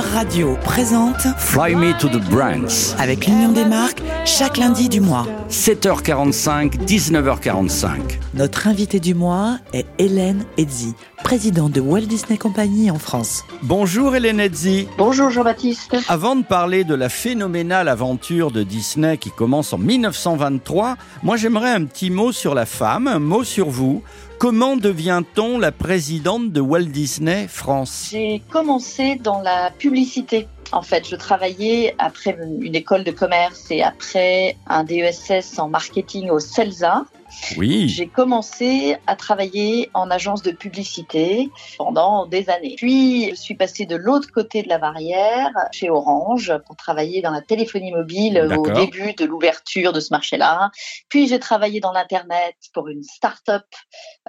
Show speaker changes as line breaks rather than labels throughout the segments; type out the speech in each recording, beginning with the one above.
Radio présente
Fly Me to the Brands.
avec l'Union des marques chaque lundi du mois.
7h45, 19h45.
Notre invitée du mois est Hélène Edzi, présidente de Walt Disney Company en France.
Bonjour Hélène Edzi.
Bonjour Jean-Baptiste.
Avant de parler de la phénoménale aventure de Disney qui commence en 1923, moi j'aimerais un petit mot sur la femme, un mot sur vous. Comment devient-on la présidente de Walt Disney France?
J'ai commencé dans la publicité. En fait, je travaillais après une école de commerce et après un DESS en marketing au CELSA.
Oui.
J'ai commencé à travailler en agence de publicité pendant des années. Puis, je suis passée de l'autre côté de la barrière, chez Orange, pour travailler dans la téléphonie mobile au début de l'ouverture de ce marché-là. Puis, j'ai travaillé dans l'Internet pour une start-up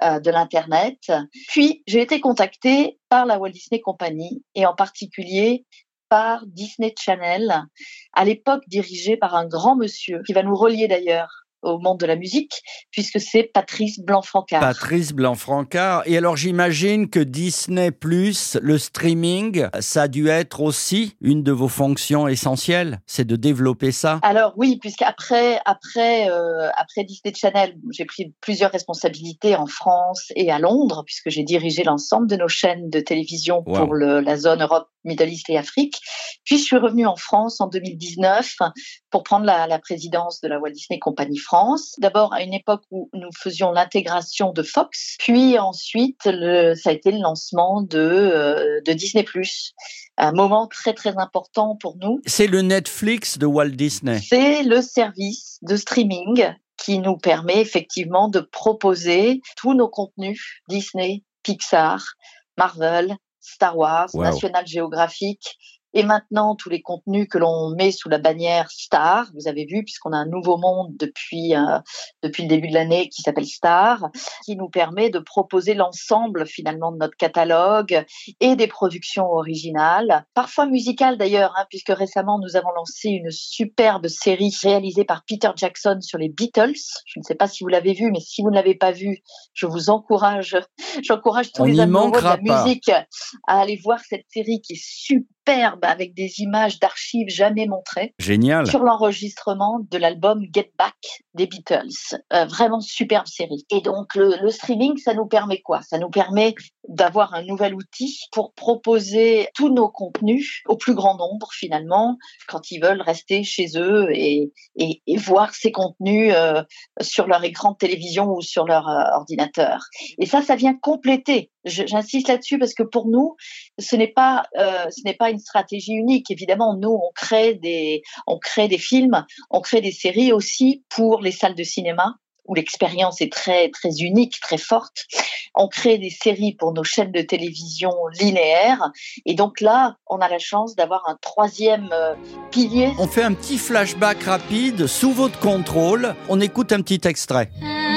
euh, de l'Internet. Puis, j'ai été contactée par la Walt Disney Company et en particulier par Disney Channel, à l'époque dirigé par un grand monsieur qui va nous relier d'ailleurs au monde de la musique, puisque c'est Patrice Blanc-Francard.
Patrice Blanc-Francard. Et alors j'imagine que Disney Plus, le streaming, ça a dû être aussi une de vos fonctions essentielles, c'est de développer ça.
Alors oui, puisqu'après après euh, après Disney Channel, j'ai pris plusieurs responsabilités en France et à Londres, puisque j'ai dirigé l'ensemble de nos chaînes de télévision
Wow.
pour le, la zone Europe, Middle East et Afrique. Puis je suis revenue en France en 2019 pour prendre la, la présidence de la Walt Disney Company France. D'abord à une époque où nous faisions l'intégration de Fox, puis ensuite le, ça a été le lancement de, euh, de Disney+. Un moment très très important pour nous
C'est le Netflix de Walt Disney.
c'est le service de streaming qui nous permet effectivement de proposer tous nos contenus Disney, Pixar, Marvel, Star Wars,
Wow.
National Geographic et maintenant tous les contenus que l'on met sous la bannière Star. Vous avez vu puisqu'on a un nouveau monde depuis euh, depuis le début de l'année qui s'appelle Star, qui nous permet de proposer l'ensemble finalement de notre catalogue et des productions originales, parfois musicales d'ailleurs, hein, puisque récemment nous avons lancé une superbe série réalisée par Peter Jackson sur les Beatles. Je ne sais pas si vous l'avez vu, mais si vous ne l'avez pas vu, je vous encourage, j'encourage tous
On
les amoureux de la
pas.
musique à aller voir cette série qui est superbe avec des images d'archives jamais montrées
Génial.
sur l'enregistrement de l'album Get Back des Beatles. Euh, vraiment superbe série. Et donc le, le streaming, ça nous permet quoi? Ça nous permet d'avoir un nouvel outil pour proposer tous nos contenus au plus grand nombre finalement quand ils veulent rester chez eux et, et, et voir ces contenus euh, sur leur écran de télévision ou sur leur euh, ordinateur. Et ça, ça vient compléter. J'insiste là-dessus parce que pour nous, ce n'est pas euh, ce n'est pas une stratégie unique. Évidemment, nous on crée des on crée des films, on crée des séries aussi pour les salles de cinéma où l'expérience est très très unique, très forte. On crée des séries pour nos chaînes de télévision linéaires et donc là, on a la chance d'avoir un troisième euh, pilier.
On fait un petit flashback rapide sous votre contrôle. On écoute un petit extrait.
Un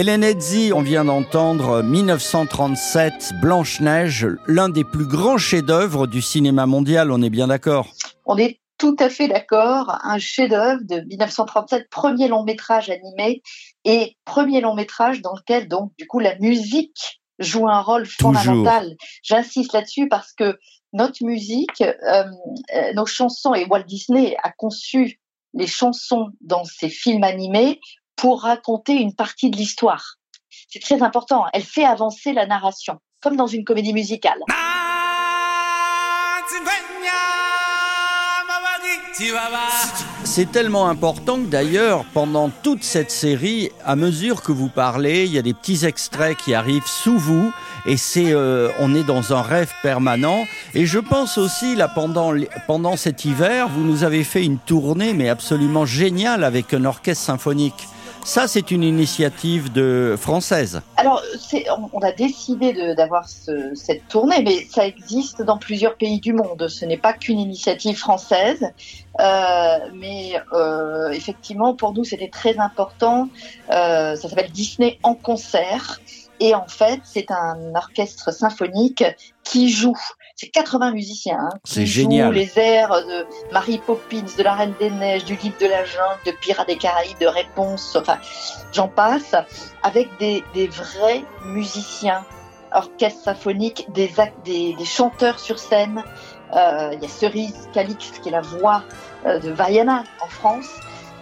Hélène Edzi, on vient d'entendre 1937, Blanche-Neige, l'un des plus grands chefs-d'œuvre du cinéma mondial, on est bien d'accord?
On est tout à fait d'accord. Un chef-d'œuvre de 1937, premier long métrage animé et premier long métrage dans lequel donc du coup la musique joue un rôle fondamental. J'insiste là-dessus parce que notre musique, euh, euh, nos chansons et Walt Disney a conçu les chansons dans ses films animés pour raconter une partie de l'histoire. C'est très important. Elle fait avancer la narration, comme dans une comédie musicale.
C'est tellement important que d'ailleurs, pendant toute cette série, à mesure que vous parlez, il y a des petits extraits qui arrivent sous vous. Et c'est, euh, on est dans un rêve permanent. Et je pense aussi, là, pendant, pendant cet hiver, vous nous avez fait une tournée, mais absolument géniale, avec un orchestre symphonique. Ça, c'est une initiative de française.
Alors, on, a décidé d'avoir ce- cette tournée, mais ça existe dans plusieurs pays du monde. Ce n'est pas qu'une initiative française, Euh, mais euh, effectivement, pour nous, c'était très important. Euh, ça s'appelle Disney en concert. Et en fait, c'est un orchestre symphonique qui jouent. C'est 80 musiciens hein, qui
C'est génial.
les airs de Mary Poppins, de La Reine des Neiges, du Livre de la Jungle, de Pirates des Caraïbes, de Réponse, enfin, j'en passe, avec des, des vrais musiciens, orchestre symphonique, des, des, des chanteurs sur scène. Euh, Il y a Cerise Calixte qui est la voix euh, de Vaiana en France.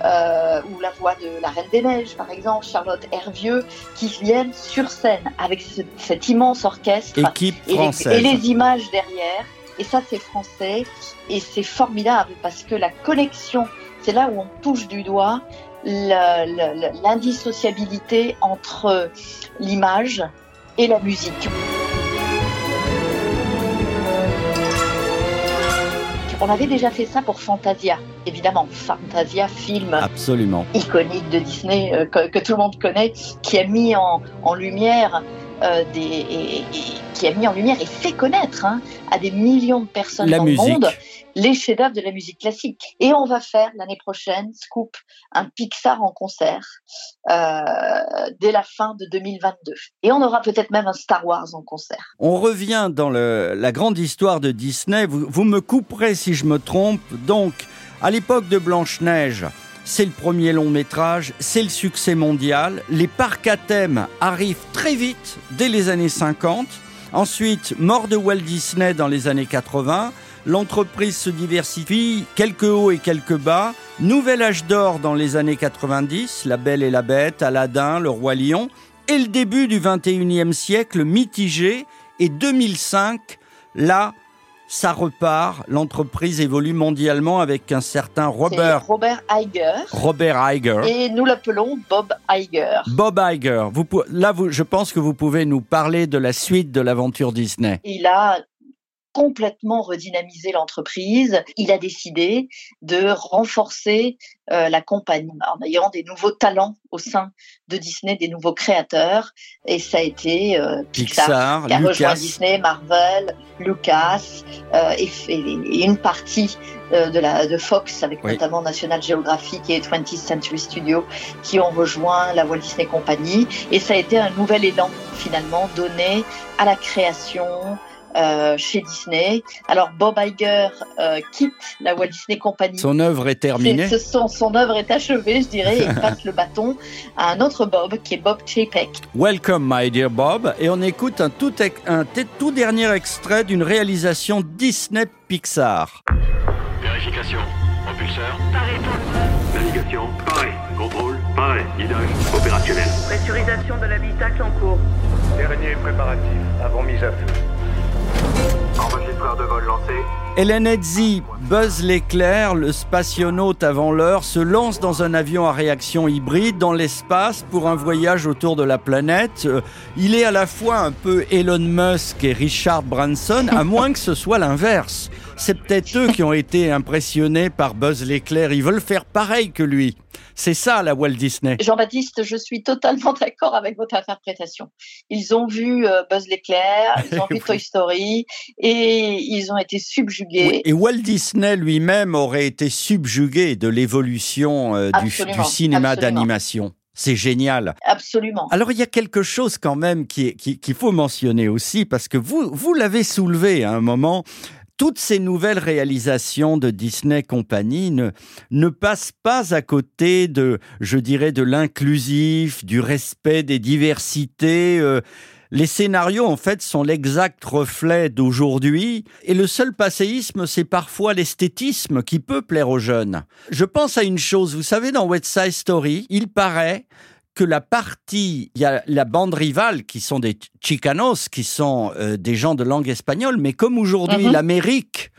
Euh, ou la voix de la Reine des Neiges, par exemple, Charlotte Hervieux, qui viennent sur scène avec ce- cet immense orchestre
Équipe
et les, et les images derrière. Et ça, c'est français. Et c'est formidable parce que la connexion, c'est là où on touche du doigt l'indissociabilité entre l'image et la musique. On avait déjà fait ça pour Fantasia, évidemment. Fantasia, film
Absolument.
iconique de Disney euh, que, que tout le monde connaît, qui a mis en, en lumière euh, des, et- et- qui a mis en lumière et fait connaître hein, à des millions de personnes
La
dans
musique.
le monde les chefs-d'œuvre de la musique classique. Et on va faire l'année prochaine, Scoop, un Pixar en concert euh, dès la fin de 2022. Et on aura peut-être même un Star Wars en concert.
On revient dans la grande histoire de Disney. Vous me couperez si je me trompe. Donc, à l'époque de Blanche-Neige, c'est le premier long métrage, c'est le succès mondial. Les parcs à thème arrivent très vite, dès les années 50. Ensuite, mort de Walt Disney dans les années 80. L'entreprise se diversifie, quelques hauts et quelques bas. Nouvel âge d'or dans les années 90, La Belle et la Bête, Aladdin, Le Roi Lion. Et le début du 21e siècle mitigé. Et 2005, là, ça repart. L'entreprise évolue mondialement avec un certain Robert,
Robert Iger.
Robert Iger.
Et nous l'appelons Bob Iger.
Bob Iger. Vous, là, vous, je pense que vous pouvez nous parler de la suite de l'aventure Disney.
Il a complètement redynamisé l'entreprise. Il a décidé de renforcer euh, la compagnie en ayant des nouveaux talents au sein de Disney, des nouveaux créateurs. Et ça a été euh, Pixar,
Pixar,
qui a rejoint
Lucas.
Disney, Marvel, Lucas euh, et, une partie euh, de, la, de Fox avec
Oui.
notamment National Geographic et 20th Century Studio qui ont rejoint la Walt Disney Company et ça a été un nouvel élan finalement donné à la création euh, chez Disney. Alors Bob Iger euh, quitte la Walt Disney Company.
Son œuvre est terminée.
Ce son, son œuvre est achevée, je dirais, et il passe le bâton à un autre Bob qui est Bob Chapek.
Welcome, my dear Bob. Et on écoute un tout, un dernier extrait d'une réalisation Disney Pixar.
Vérification. Propulseur. Navigation. Pareil. Contrôle. Pareil. Guidage. Opérationnel.
Pressurisation de l'habitacle en cours.
Dernier préparatif avant mise à feu.
Enregistreur de vol lancé.
Hélène Edzi, Buzz l'éclair, le spationaute avant l'heure, se lance dans un avion à réaction hybride dans l'espace pour un voyage autour de la planète. Euh, Il est à la fois un peu Elon Musk et Richard Branson, à moins que ce soit l'inverse. C'est peut-être eux qui ont été impressionnés par Buzz l'éclair. Ils veulent faire pareil que lui. C'est ça la Walt Disney.
Jean-Baptiste, je suis totalement d'accord avec votre interprétation. Ils ont vu euh, Buzz l'éclair, ils ont vu. Toy Story et ils ont été subjugués.
Oui, Et Walt Disney lui-même aurait été subjugué de l'évolution euh, du, cinéma d'animation. C'est génial.
Absolument.
Alors il y a quelque chose quand même qui est- qui- qu'il faut mentionner aussi, parce que vous, vous l'avez soulevé à un moment. Toutes ces nouvelles réalisations de Disney Company ne, ne passent pas à côté de, je dirais, de l'inclusif, du respect des diversités. euh, les scénarios, en fait, sont l'exact reflet d'aujourd'hui. Et le seul passéisme, c'est parfois l'esthétisme qui peut plaire aux jeunes. Je pense à une chose. Vous savez, dans West Side Story, il paraît que la partie, il y a la bande rivale qui sont des Chicanos, qui sont euh, des gens de langue espagnole, mais comme aujourd'hui
Mhm.
l'Amérique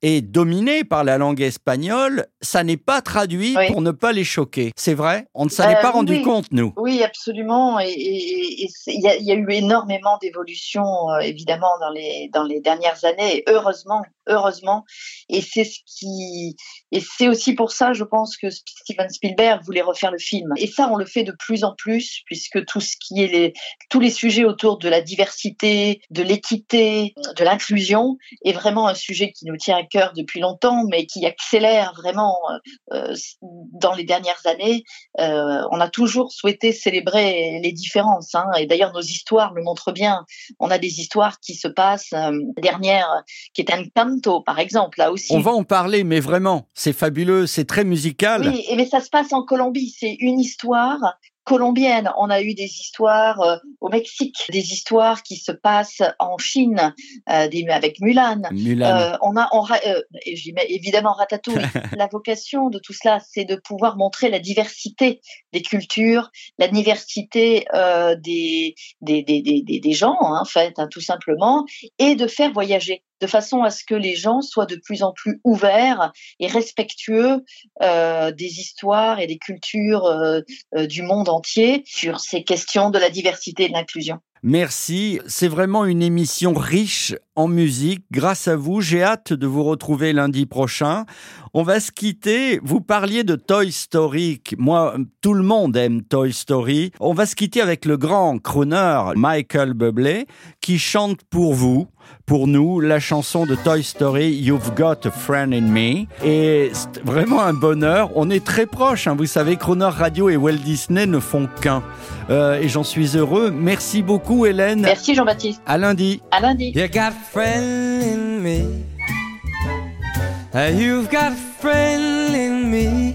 est dominée par la langue espagnole, ça n'est pas traduit
Oui.
pour ne pas les choquer. C'est vrai? On ne s'en est
Euh,
pas rendu compte, nous.
Oui, absolument. Et il y, a- il y a eu énormément d'évolutions, euh, évidemment, dans les, dans les dernières années. Et heureusement, heureusement. Et c'est ce qui, et c'est aussi pour ça, je pense, que Steven Spielberg voulait refaire le film. Et ça, on le fait de plus en plus, puisque tout ce qui est les, tous les sujets autour de la diversité, de l'équité, de l'inclusion est vraiment un sujet qui nous tient à cœur depuis longtemps, mais qui accélère vraiment euh, dans les dernières années. Euh, on a toujours souhaité célébrer les différences, hein, et d'ailleurs nos histoires le montrent bien. On a des histoires qui se passent. Euh, la dernière, qui est un par exemple, là aussi.
On va en parler, mais vraiment, c'est fabuleux, c'est très musical.
Oui, mais ça se passe en Colombie. C'est une histoire colombienne. On a eu des histoires euh, au Mexique, des histoires qui se passent en Chine, euh, des, avec Mulan.
Mulan.
Euh, on a, on, j'y mets évidemment Ratatouille. la vocation de tout cela, c'est de pouvoir montrer la diversité des cultures, la diversité des, des, des, des, des- des gens, hein, en fait, hein, tout simplement, et de faire voyager de façon à ce que les gens soient de plus en plus ouverts et respectueux euh, des histoires et des cultures euh, euh, du monde entier sur ces questions de la diversité et de l'inclusion.
Merci, c'est vraiment une émission riche en musique. Grâce à vous, j'ai hâte de vous retrouver lundi prochain. On va se quitter. Vous parliez de Toy Story. Moi, tout le monde aime Toy Story. On va se quitter avec le grand crooner Michael Bublé qui chante pour vous, pour nous, la chanson de Toy Story You've Got a Friend in Me. Et c'est vraiment un bonheur. On est très proches. hein. Vous savez, Crooner Radio et Walt Disney ne font qu'un. Euh, et j'en suis heureux. Merci beaucoup, Hélène.
Merci Jean-Baptiste.
À lundi.
À lundi.
You got friend in me. Uh, You've got a friend in me.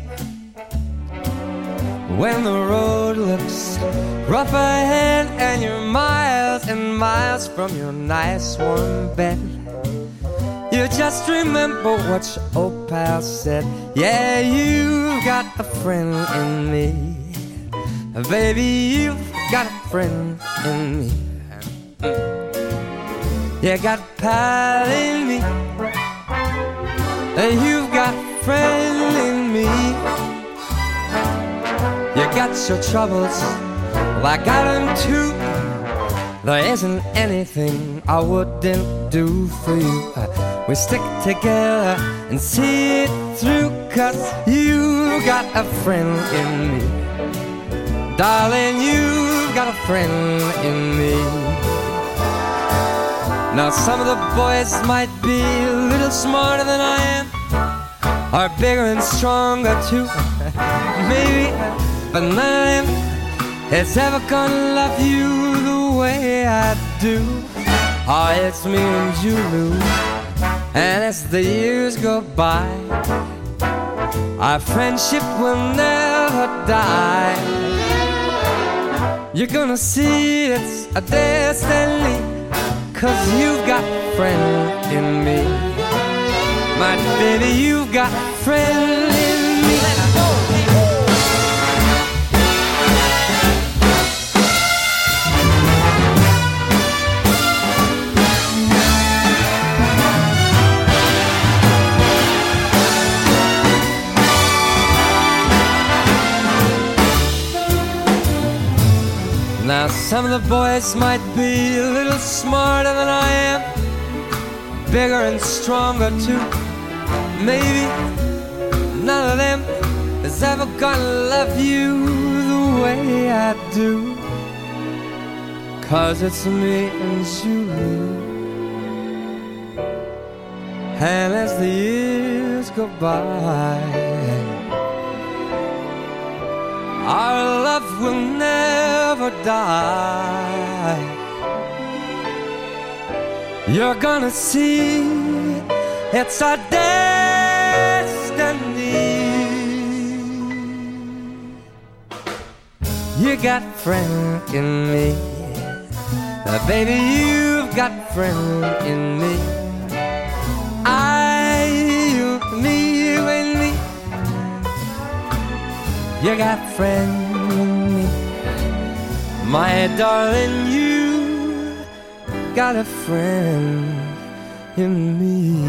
When the road looks rough ahead and you're miles and miles from your nice warm bed, you just remember what your old pal said. Yeah, you've got a friend in me. Baby, you've got a friend in me. You got a pal in me. And you've got a friend in me. You got your troubles, well, I got them too. There isn't anything I wouldn't do for you. Uh, We stick together and see it through, cause you got a friend in me. Darling, you've got a friend in me. Now, some of the boys might be a little smarter than I am, or bigger and stronger too. Maybe, but none of them is ever gonna love you the way I do. Oh, it's me and you, And as the years go by, our friendship will never die. You're gonna see it's a destiny, cause you've got friend in me. My baby, you've got friend some of the boys might be a little smarter than I am, bigger and stronger too. Maybe none of them is ever gonna love you the way I do. Cause it's me and you. And as the years go by, our love will never die. You're gonna see it's our destiny. You got friend in me, Uh, baby. You've got friend in me. You got friend in me, my darling. You got a friend in me.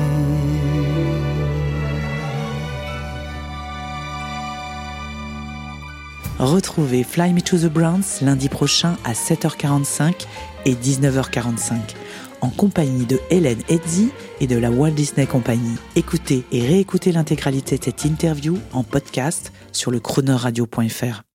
Retrouvez Fly Me to the Browns lundi prochain à 7h45 et 19h45 en compagnie de Hélène Edzi et de la Walt Disney Company. Écoutez et réécoutez l'intégralité de cette interview en podcast sur le chronoradio.fr.